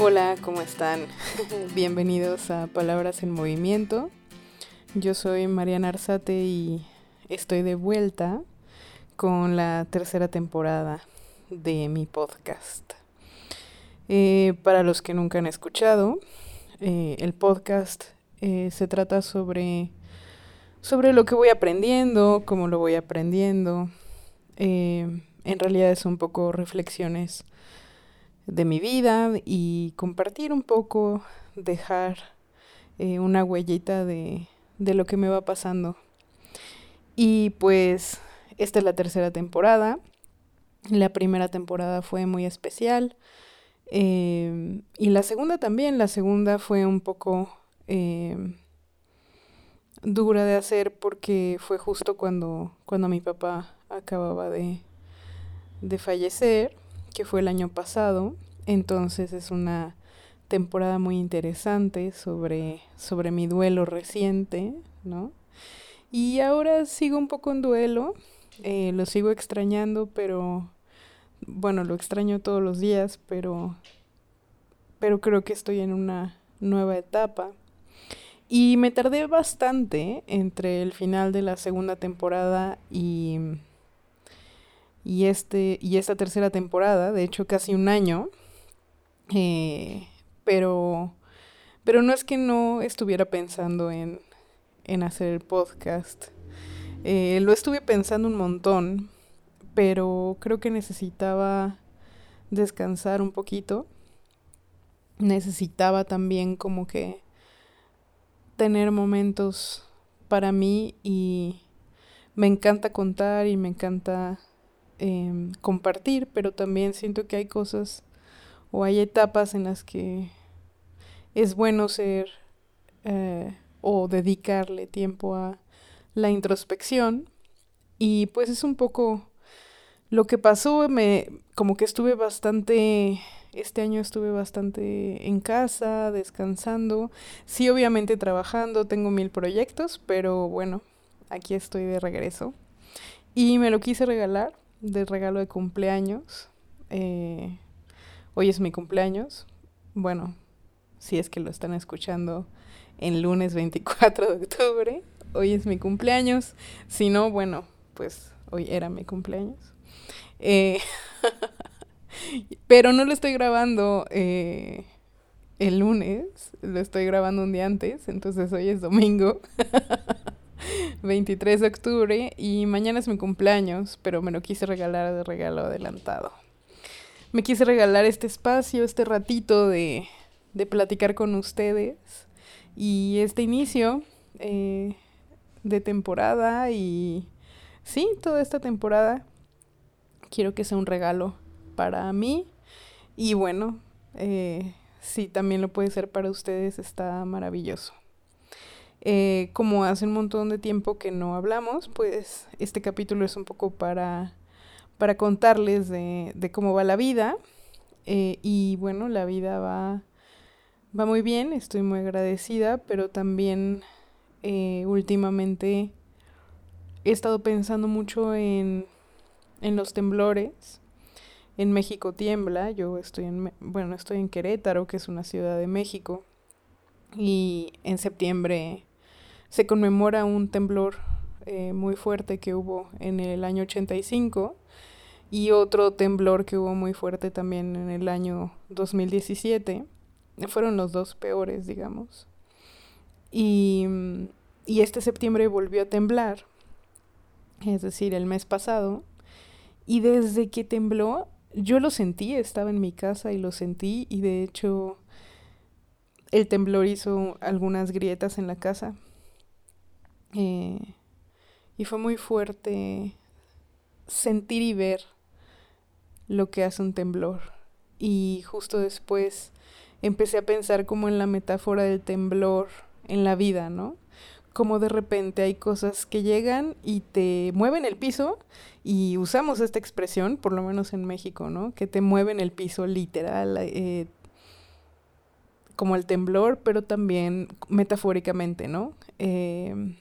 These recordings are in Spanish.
Hola, ¿cómo están? Bienvenidos a Palabras en Movimiento. Yo soy Mariana Arzate y estoy de vuelta con la tercera temporada de mi podcast. Eh, para los que nunca han escuchado, eh, el podcast eh, se trata sobre, sobre lo que voy aprendiendo, cómo lo voy aprendiendo. en realidad es un poco reflexiones de mi vida y compartir un poco, dejar eh, una huellita de, de lo que me va pasando. Y pues esta es la tercera temporada. La primera temporada fue muy especial. Eh, y la segunda también. La segunda fue un poco eh, dura de hacer porque fue justo cuando, cuando mi papá acababa de, de fallecer que fue el año pasado. Entonces es una temporada muy interesante sobre, sobre mi duelo reciente, ¿no? Y ahora sigo un poco en duelo, eh, lo sigo extrañando, pero bueno, lo extraño todos los días, pero, pero creo que estoy en una nueva etapa. Y me tardé bastante entre el final de la segunda temporada y y, este, y esta tercera temporada, de hecho casi un año, eh, pero, pero no es que no estuviera pensando en, en hacer el podcast. Eh, lo estuve pensando un montón, pero creo que necesitaba descansar un poquito. Necesitaba también como que tener momentos para mí y me encanta contar y me encanta Em, compartir, pero también siento que hay cosas o hay etapas en las que es bueno ser eh, o dedicarle tiempo a la introspección y pues es un poco lo que pasó, me como que estuve bastante este año estuve bastante en casa, descansando, sí obviamente trabajando, tengo mil proyectos, pero bueno, aquí estoy de regreso. Y me lo quise regalar de regalo de cumpleaños. Eh, hoy es mi cumpleaños. Bueno, si es que lo están escuchando en lunes 24 de octubre. Hoy es mi cumpleaños. Si no, bueno, pues hoy era mi cumpleaños. Eh, pero no lo estoy grabando eh, el lunes, lo estoy grabando un día antes, entonces hoy es domingo. 23 de octubre y mañana es mi cumpleaños, pero me lo quise regalar de regalo adelantado. Me quise regalar este espacio, este ratito de, de platicar con ustedes y este inicio eh, de temporada y sí, toda esta temporada quiero que sea un regalo para mí y bueno, eh, si también lo puede ser para ustedes, está maravilloso. Eh, como hace un montón de tiempo que no hablamos, pues este capítulo es un poco para, para contarles de, de cómo va la vida. Eh, y bueno, la vida va, va muy bien, estoy muy agradecida, pero también eh, últimamente he estado pensando mucho en, en los temblores. En México tiembla, yo estoy en, bueno, estoy en Querétaro, que es una ciudad de México, y en septiembre se conmemora un temblor eh, muy fuerte que hubo en el año 85 y otro temblor que hubo muy fuerte también en el año 2017. Fueron los dos peores, digamos. Y, y este septiembre volvió a temblar, es decir, el mes pasado. Y desde que tembló, yo lo sentí, estaba en mi casa y lo sentí y de hecho el temblor hizo algunas grietas en la casa eh, y fue muy fuerte sentir y ver lo que hace un temblor. Y justo después empecé a pensar como en la metáfora del temblor en la vida, ¿no? Como de repente hay cosas que llegan y te mueven el piso y usamos esta expresión, por lo menos en México, ¿no? Que te mueven el piso literal, eh, como el temblor, pero también metafóricamente, ¿no? Eh,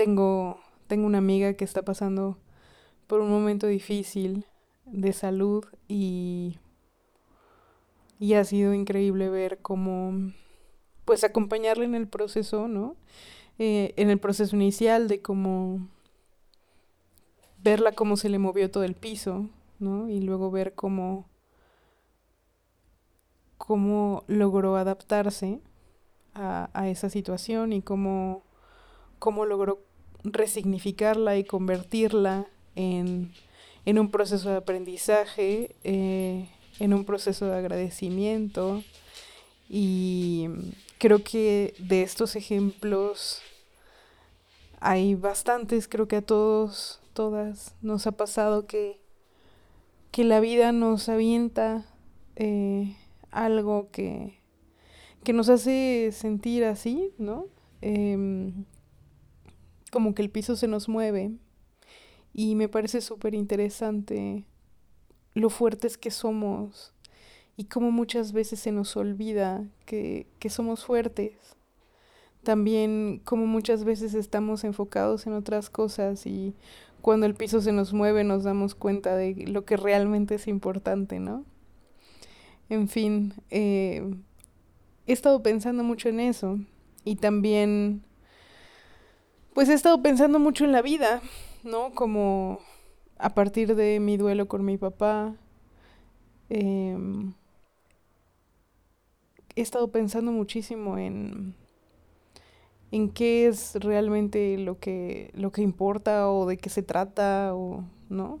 tengo, tengo una amiga que está pasando por un momento difícil de salud y y ha sido increíble ver cómo, pues acompañarle en el proceso, ¿no? Eh, en el proceso inicial de cómo verla cómo se le movió todo el piso, ¿no? Y luego ver cómo, cómo logró adaptarse a, a esa situación y cómo, cómo logró resignificarla y convertirla en, en un proceso de aprendizaje, eh, en un proceso de agradecimiento. Y creo que de estos ejemplos hay bastantes, creo que a todos, todas nos ha pasado que, que la vida nos avienta eh, algo que, que nos hace sentir así, ¿no? Em, como que el piso se nos mueve y me parece súper interesante lo fuertes que somos y cómo muchas veces se nos olvida que, que somos fuertes. También como muchas veces estamos enfocados en otras cosas y cuando el piso se nos mueve nos damos cuenta de lo que realmente es importante, ¿no? En fin, eh, he estado pensando mucho en eso y también pues he estado pensando mucho en la vida, ¿no? Como a partir de mi duelo con mi papá, em, he estado pensando muchísimo en, en qué es realmente lo que, lo que importa o de qué se trata o no.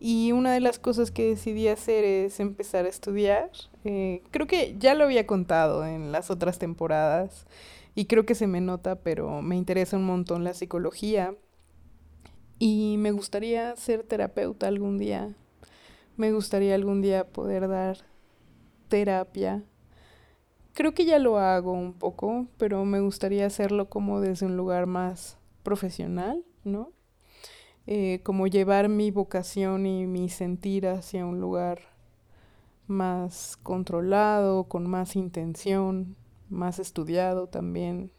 Y una de las cosas que decidí hacer es empezar a estudiar. Eh, creo que ya lo había contado en las otras temporadas y creo que se me nota, pero me interesa un montón la psicología y me gustaría ser terapeuta algún día. Me gustaría algún día poder dar terapia. Creo que ya lo hago un poco, pero me gustaría hacerlo como desde un lugar más profesional, ¿no? Eh, como llevar mi vocación y mi sentir hacia un lugar más controlado, con más intención, más estudiado también.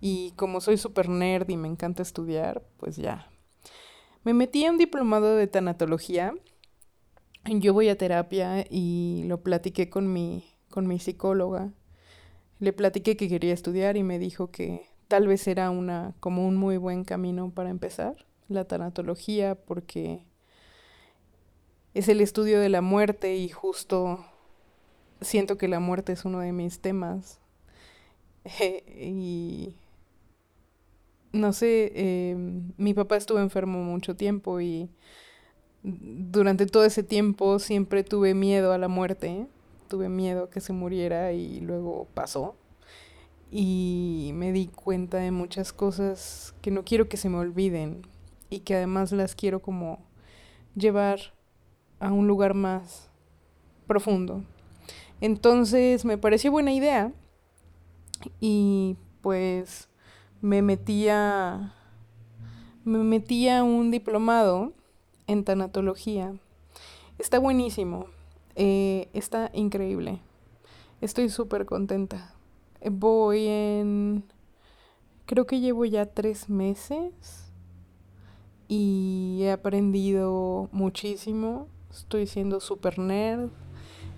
Y como soy súper nerd y me encanta estudiar, pues ya. Me metí en un diplomado de tanatología. Yo voy a terapia y lo platiqué con mi, con mi psicóloga. Le platiqué que quería estudiar y me dijo que tal vez era una, como un muy buen camino para empezar, la tanatología, porque es el estudio de la muerte y justo siento que la muerte es uno de mis temas y no sé, em, mi papá estuvo enfermo mucho tiempo y durante todo ese tiempo siempre tuve miedo a la muerte, tuve miedo a que se muriera y luego pasó. Y me di cuenta de muchas cosas que no quiero que se me olviden y que además las quiero como llevar a un lugar más profundo. Entonces me pareció buena idea y pues me metía me metía un diplomado en tanatología. Está buenísimo, eh, está increíble. Estoy súper contenta. Voy en... Creo que llevo ya tres meses y he aprendido muchísimo. Estoy siendo súper nerd.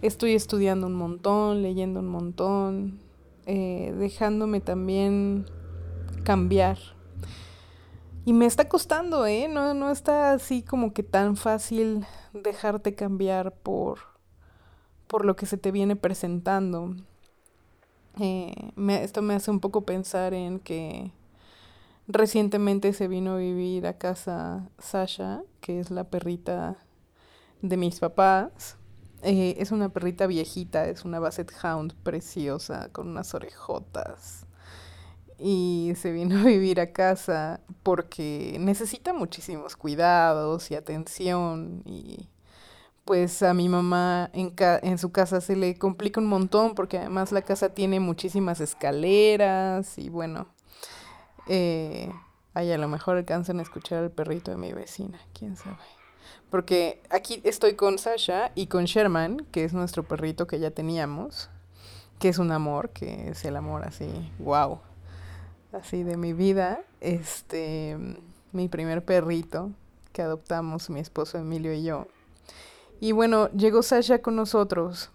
Estoy estudiando un montón, leyendo un montón, eh, dejándome también cambiar. Y me está costando, ¿eh? No, no está así como que tan fácil dejarte cambiar por, por lo que se te viene presentando. Eh, esto me hace un poco pensar en que recientemente se vino a vivir a casa Sasha, que es la perrita de mis papás. Eh, es una perrita viejita, es una Basset Hound preciosa, con unas orejotas. Y se vino a vivir a casa porque necesita muchísimos cuidados y atención. Y pues a mi mamá en, en su casa se le complica un montón porque además la casa tiene muchísimas escaleras y bueno. Eh, ay, a lo mejor alcanzan a escuchar al perrito de mi vecina, quién sabe. Porque aquí estoy con Sasha y con Sherman, que es nuestro perrito que ya teníamos, que es un amor, que es el amor así, wow, así de mi vida. Este, mi primer perrito que adoptamos mi esposo Emilio y yo. Y bueno, llegó Sasha con nosotros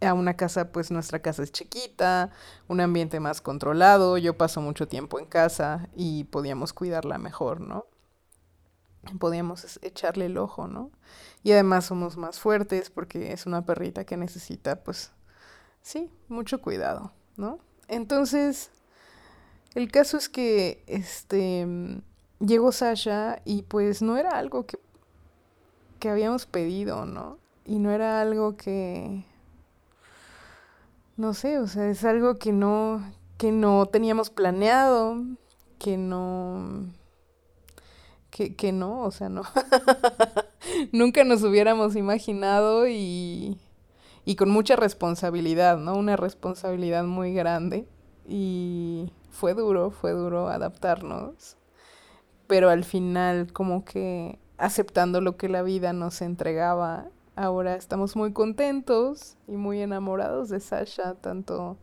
a una casa, pues nuestra casa es chiquita, un ambiente más controlado, yo paso mucho tiempo en casa y podíamos cuidarla mejor, ¿no? Podíamos echarle el ojo, ¿no? Y además somos más fuertes porque es una perrita que necesita, pues, sí, mucho cuidado, ¿no? Entonces, el caso es que, este, llegó Sasha y pues no era algo que, que habíamos pedido, ¿no? Y no era algo que no sé, o sea, es algo que no, que no teníamos planeado, que no, que, que no, o sea, no. Nunca nos hubiéramos imaginado y, y con mucha responsabilidad, ¿no? Una responsabilidad muy grande y fue duro, fue duro adaptarnos, pero al final como que aceptando lo que la vida nos entregaba Ahora estamos muy contentos y muy enamorados de Sasha, tanto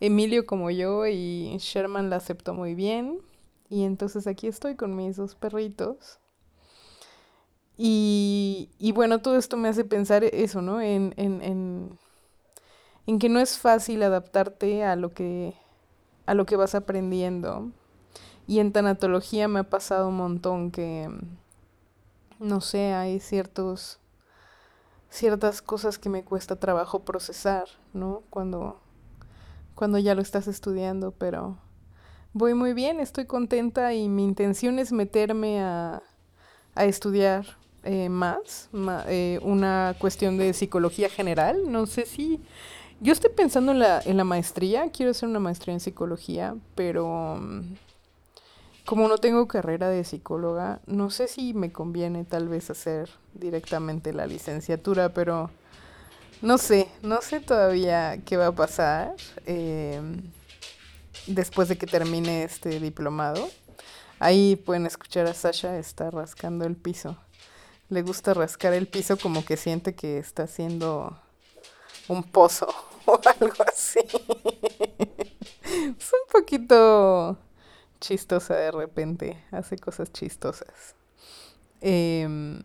Emilio como yo, y Sherman la aceptó muy bien. Y entonces aquí estoy con mis dos perritos. Y, y bueno, todo esto me hace pensar eso, ¿no? En, en, en, en que no es fácil adaptarte a lo que, a lo que vas aprendiendo. Y en tanatología me ha pasado un montón que, no sé, hay ciertos ciertas cosas que me cuesta trabajo procesar, ¿no? Cuando, cuando ya lo estás estudiando, pero voy muy bien, estoy contenta y mi intención es meterme a, a estudiar eh, más, eh, una cuestión de psicología general, no sé si... Yo estoy pensando en la, en la maestría, quiero hacer una maestría en psicología, pero... Mm, como no tengo carrera de psicóloga, no sé si me conviene tal vez hacer directamente la licenciatura, pero no sé, no sé todavía qué va a pasar em, después de que termine este diplomado. Ahí pueden escuchar a Sasha, está rascando el piso. Le gusta rascar el piso como que siente que está haciendo un pozo o algo así. es un poquito chistosa de repente, hace cosas chistosas. Em,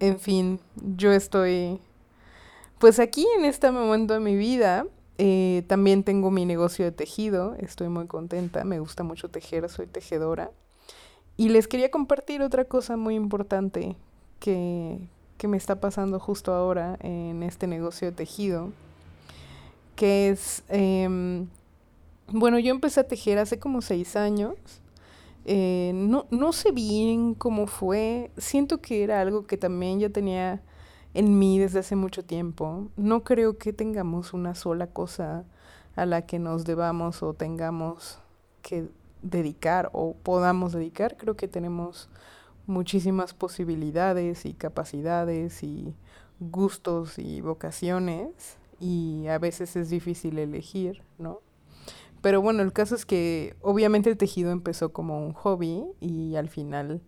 en fin, yo estoy, pues aquí en este momento de mi vida, eh, también tengo mi negocio de tejido, estoy muy contenta, me gusta mucho tejer, soy tejedora. Y les quería compartir otra cosa muy importante que, que me está pasando justo ahora en este negocio de tejido, que es... Em, bueno, yo empecé a tejer hace como seis años. Eh, no, no sé bien cómo fue. Siento que era algo que también ya tenía en mí desde hace mucho tiempo. No creo que tengamos una sola cosa a la que nos debamos o tengamos que dedicar o podamos dedicar. Creo que tenemos muchísimas posibilidades y capacidades y gustos y vocaciones y a veces es difícil elegir, ¿no? Pero bueno, el caso es que obviamente el tejido empezó como un hobby y al final,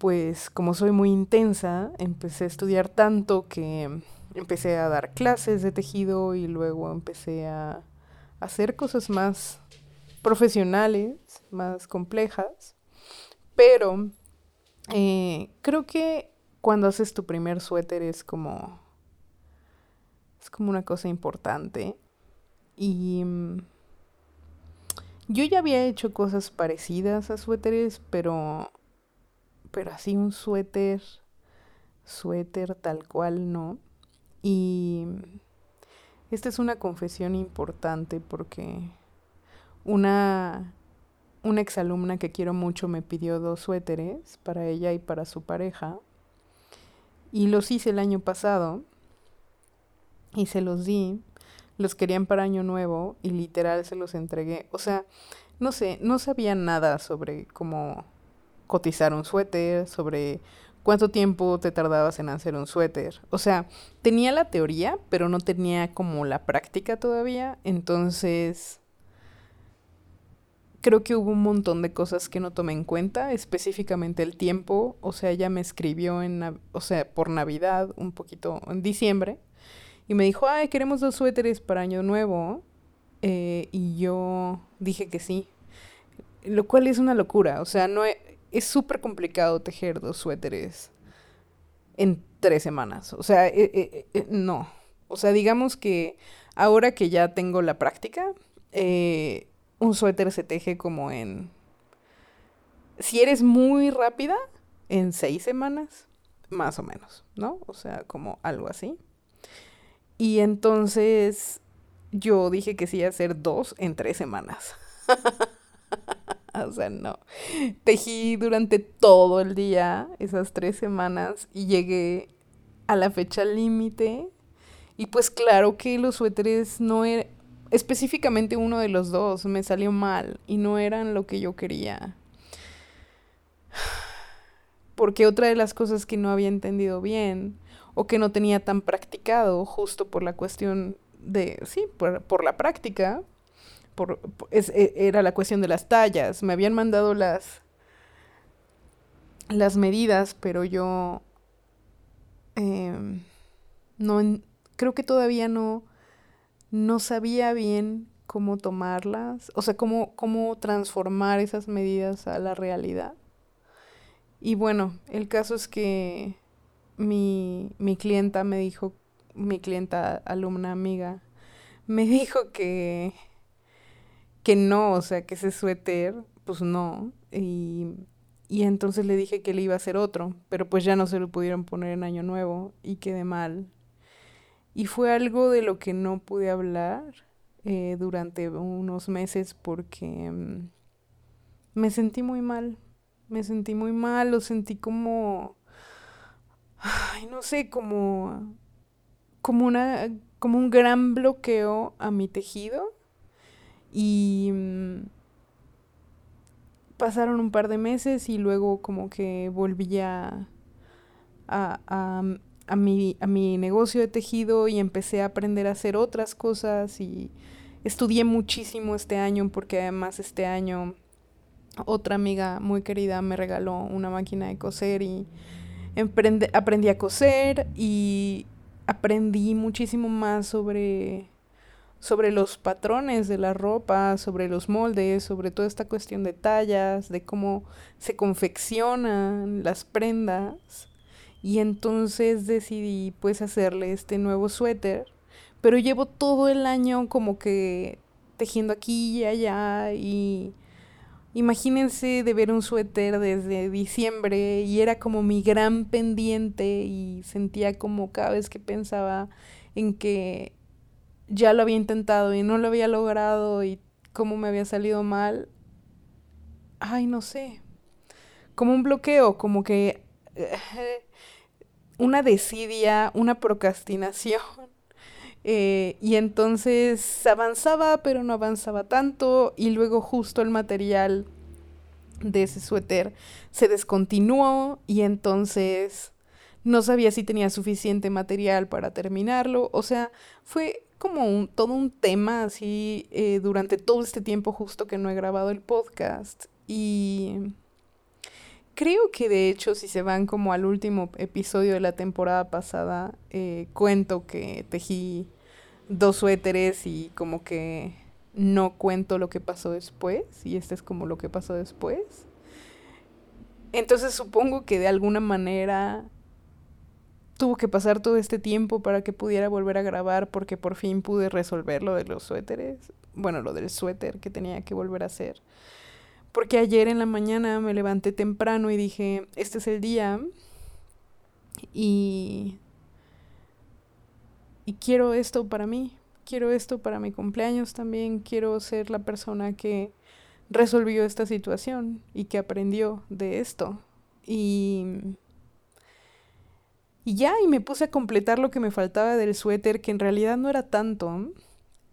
pues como soy muy intensa, empecé a estudiar tanto que empecé a dar clases de tejido y luego empecé a hacer cosas más profesionales, más complejas. Pero eh, creo que cuando haces tu primer suéter es como es como una cosa importante y mm, yo ya había hecho cosas parecidas a suéteres, pero pero así un suéter suéter tal cual no. Y esta es una confesión importante porque una una exalumna que quiero mucho me pidió dos suéteres para ella y para su pareja. Y los hice el año pasado y se los di los querían para Año Nuevo y literal se los entregué. O sea, no sé, no sabía nada sobre cómo cotizar un suéter, sobre cuánto tiempo te tardabas en hacer un suéter. O sea, tenía la teoría, pero no tenía como la práctica todavía. Entonces, creo que hubo un montón de cosas que no tomé en cuenta, específicamente el tiempo. O sea, ella me escribió en, o sea, por Navidad, un poquito en diciembre y me dijo, ay, queremos dos suéteres para Año Nuevo. Eh, y yo dije que sí. Lo cual es una locura. O sea, no es súper complicado tejer dos suéteres en tres semanas. O sea, eh, eh, no. O sea, digamos que ahora que ya tengo la práctica, eh, un suéter se teje como en... Si eres muy rápida, en seis semanas, más o menos, ¿no? O sea, como algo así. Y entonces yo dije que sí hacer dos en tres semanas. o sea, no. Tejí durante todo el día, esas tres semanas, y llegué a la fecha límite. Y pues claro que los suéteres no eran, específicamente uno de los dos me salió mal y no eran lo que yo quería. Porque otra de las cosas que no había entendido bien o que no tenía tan practicado justo por la cuestión de, sí, por, la práctica, por, e, era la cuestión de las tallas. Me habían mandado las, las medidas, pero yo em, no, creo que todavía no, no sabía bien cómo tomarlas, o sea, cómo, cómo transformar esas medidas a la realidad. Y bueno, el caso es que mi, mi clienta me dijo, mi clienta, alumna amiga, me dijo que, que no, o sea, que ese suéter, pues no. Y, y entonces le dije que le iba a hacer otro, pero pues ya no se lo pudieron poner en Año Nuevo y quedé mal. Y fue algo de lo que no pude hablar eh, durante unos meses porque mm, me sentí muy mal. Me sentí muy mal, lo sentí como... Ay, no sé, como... Como una... Como un gran bloqueo a mi tejido. Y... Mm, pasaron un par de meses y luego como que volví a, a, a mi, a mi negocio de tejido y empecé a aprender a hacer otras cosas y estudié muchísimo este año porque además este año otra amiga muy querida me regaló una máquina de coser y aprendí a coser y aprendí muchísimo más sobre sobre los patrones de la ropa, sobre los moldes, sobre toda esta cuestión de tallas, de cómo se confeccionan las prendas. Y entonces decidí pues hacerle este nuevo suéter. Pero llevo todo el año como que tejiendo aquí y allá y imagínense de ver un suéter desde diciembre y era como mi gran pendiente y sentía como cada vez que pensaba en que ya lo había intentado y no lo había logrado y cómo me había salido mal. Ay, no sé. Como un bloqueo, como que una desidia, una procrastinación. Eh, y entonces avanzaba, pero no avanzaba tanto. Y luego justo el material de ese suéter se descontinuó y entonces no sabía si tenía suficiente material para terminarlo. O sea, fue como un, todo un tema así eh, durante todo este tiempo justo que no he grabado el podcast. Y Creo que de hecho si se van como al último episodio de la temporada pasada, eh, cuento que tejí dos suéteres y como que no cuento lo que pasó después y este es como lo que pasó después. Entonces supongo que de alguna manera tuvo que pasar todo este tiempo para que pudiera volver a grabar porque por fin pude resolver lo de los suéteres, bueno, lo del suéter que tenía que volver a hacer. Porque ayer en la mañana me levanté temprano y dije, este es el día y, y quiero esto para mí, quiero esto para mi cumpleaños también, quiero ser la persona que resolvió esta situación y que aprendió de esto. Y, y ya, y me puse a completar lo que me faltaba del suéter, que en realidad no era tanto.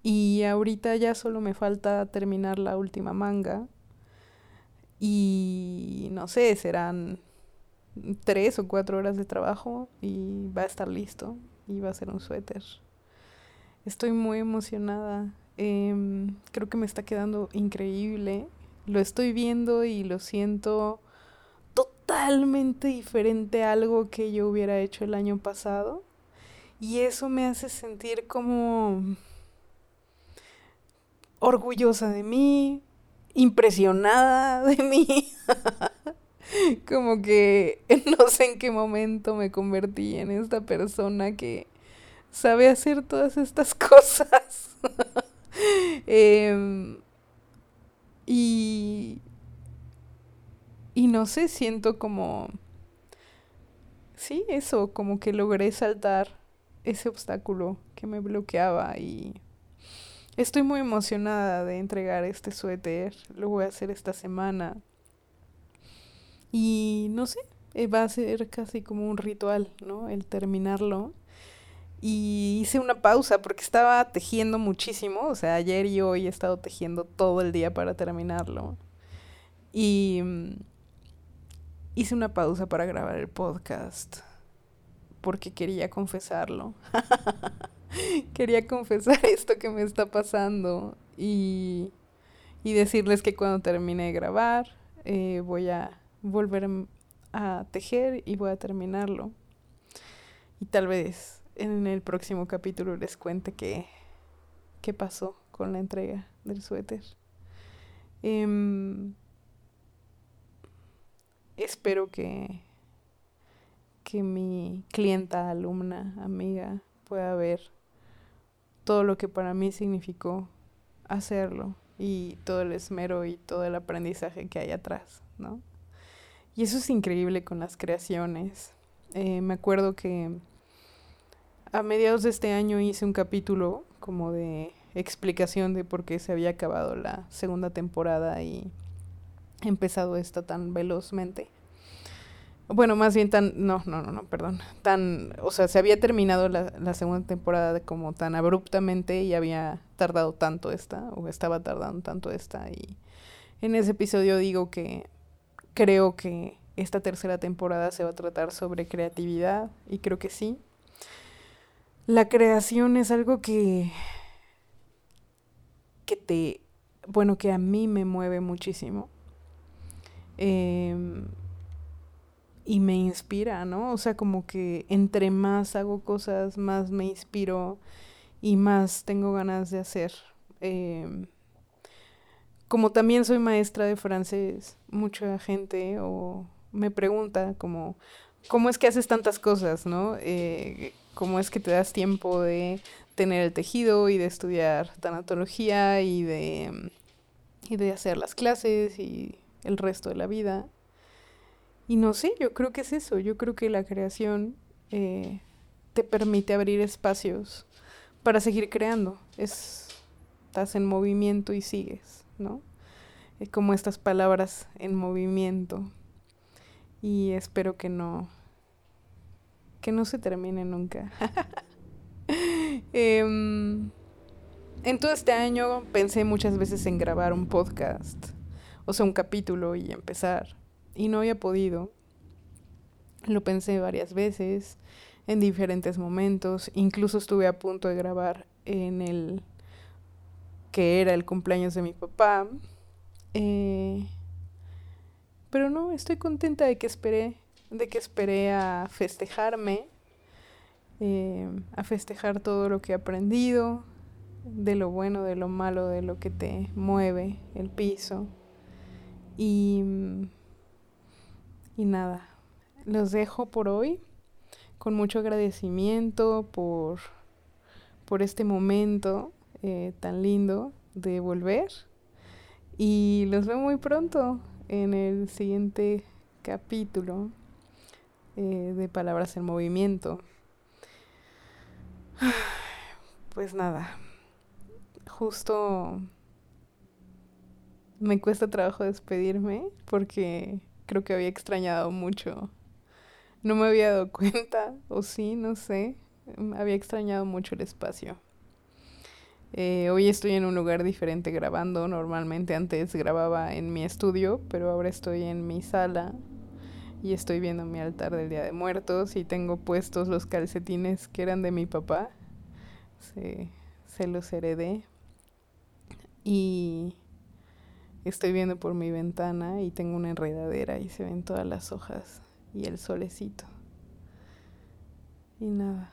Y ahorita ya solo me falta terminar la última manga y no sé, serán tres o cuatro horas de trabajo y va a estar listo y va a ser un suéter. Estoy muy emocionada. Em, creo que me está quedando increíble. Lo estoy viendo y lo siento totalmente diferente a algo que yo hubiera hecho el año pasado. Y eso me hace sentir como orgullosa de mí, impresionada de mí. Como que no sé en qué momento me convertí en esta persona que sabe hacer todas estas cosas. Em, y, y no sé, siento como... Sí, eso, como que logré saltar ese obstáculo que me bloqueaba y estoy muy emocionada de entregar este suéter. Lo voy a hacer esta semana. Y no sé, eh, va a ser casi como un ritual, ¿no? El terminarlo. Y hice una pausa porque estaba tejiendo muchísimo. O sea, ayer y hoy he estado tejiendo todo el día para terminarlo. Y mm, hice una pausa para grabar el podcast porque quería confesarlo. quería confesar esto que me está pasando y, y decirles que cuando termine de grabar eh, voy a volver a tejer y voy a terminarlo. Y tal vez en el próximo capítulo les cuente qué, qué pasó con la entrega del suéter. Em, espero que que mi clienta, alumna, amiga pueda ver todo lo que para mí significó hacerlo y todo el esmero y todo el aprendizaje que hay atrás, ¿no? Y eso es increíble con las creaciones. Eh, me acuerdo que a mediados de este año hice un capítulo como de explicación de por qué se había acabado la segunda temporada y empezado esta tan velozmente. Bueno, más bien tan, no, no, no, no, perdón, tan, o sea, se había terminado la, la segunda temporada como tan abruptamente y había tardado tanto esta, o estaba tardando tanto esta, y en ese episodio digo que creo que esta tercera temporada se va a tratar sobre creatividad, y creo que sí. La creación es algo que, que te, bueno, que a mí me mueve muchísimo. Eh, y me inspira, ¿no? O sea, como que entre más hago cosas, más me inspiro y más tengo ganas de hacer. Em, como también soy maestra de francés, mucha gente me pregunta como, ¿cómo es que haces tantas cosas, no? Eh, ¿Cómo es que te das tiempo de tener el tejido y de estudiar tanatología y de, y de hacer las clases y el resto de la vida? Y no sé, yo creo que es eso, yo creo que la creación eh, te permite abrir espacios para seguir creando. Es, estás en movimiento y sigues, ¿no? Es como estas palabras en movimiento. Y espero que no, que no se termine nunca. Em, en todo este año pensé muchas veces en grabar un podcast, o sea, un capítulo y empezar y no había podido. Lo pensé varias veces, en diferentes momentos, incluso estuve a punto de grabar en el que era el cumpleaños de mi papá. Eh, pero no, estoy contenta de que esperé, de que esperé a festejarme, eh, a festejar todo lo que he aprendido, de lo bueno, de lo malo, de lo que te mueve el piso. Y y nada, los dejo por hoy con mucho agradecimiento por, por este momento eh, tan lindo de volver. Y los veo muy pronto en el siguiente capítulo eh, de Palabras en Movimiento. Pues nada, justo me cuesta trabajo despedirme porque creo que había extrañado mucho. No me había dado cuenta, o sí, no sé. Había extrañado mucho el espacio. Eh, hoy estoy en un lugar diferente grabando. Normalmente antes grababa en mi estudio, pero ahora estoy en mi sala y estoy viendo mi altar del Día de Muertos y tengo puestos los calcetines que eran de mi papá. Se, se los heredé. Y Estoy viendo por mi ventana y tengo una enredadera y se ven todas las hojas y el solecito. Y nada,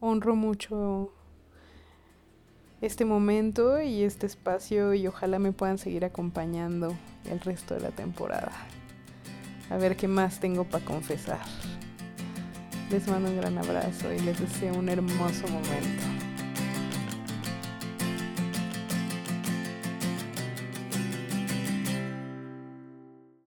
honro mucho este momento y este espacio y ojalá me puedan seguir acompañando el resto de la temporada. A ver qué más tengo para confesar. Les mando un gran abrazo y les deseo un hermoso momento.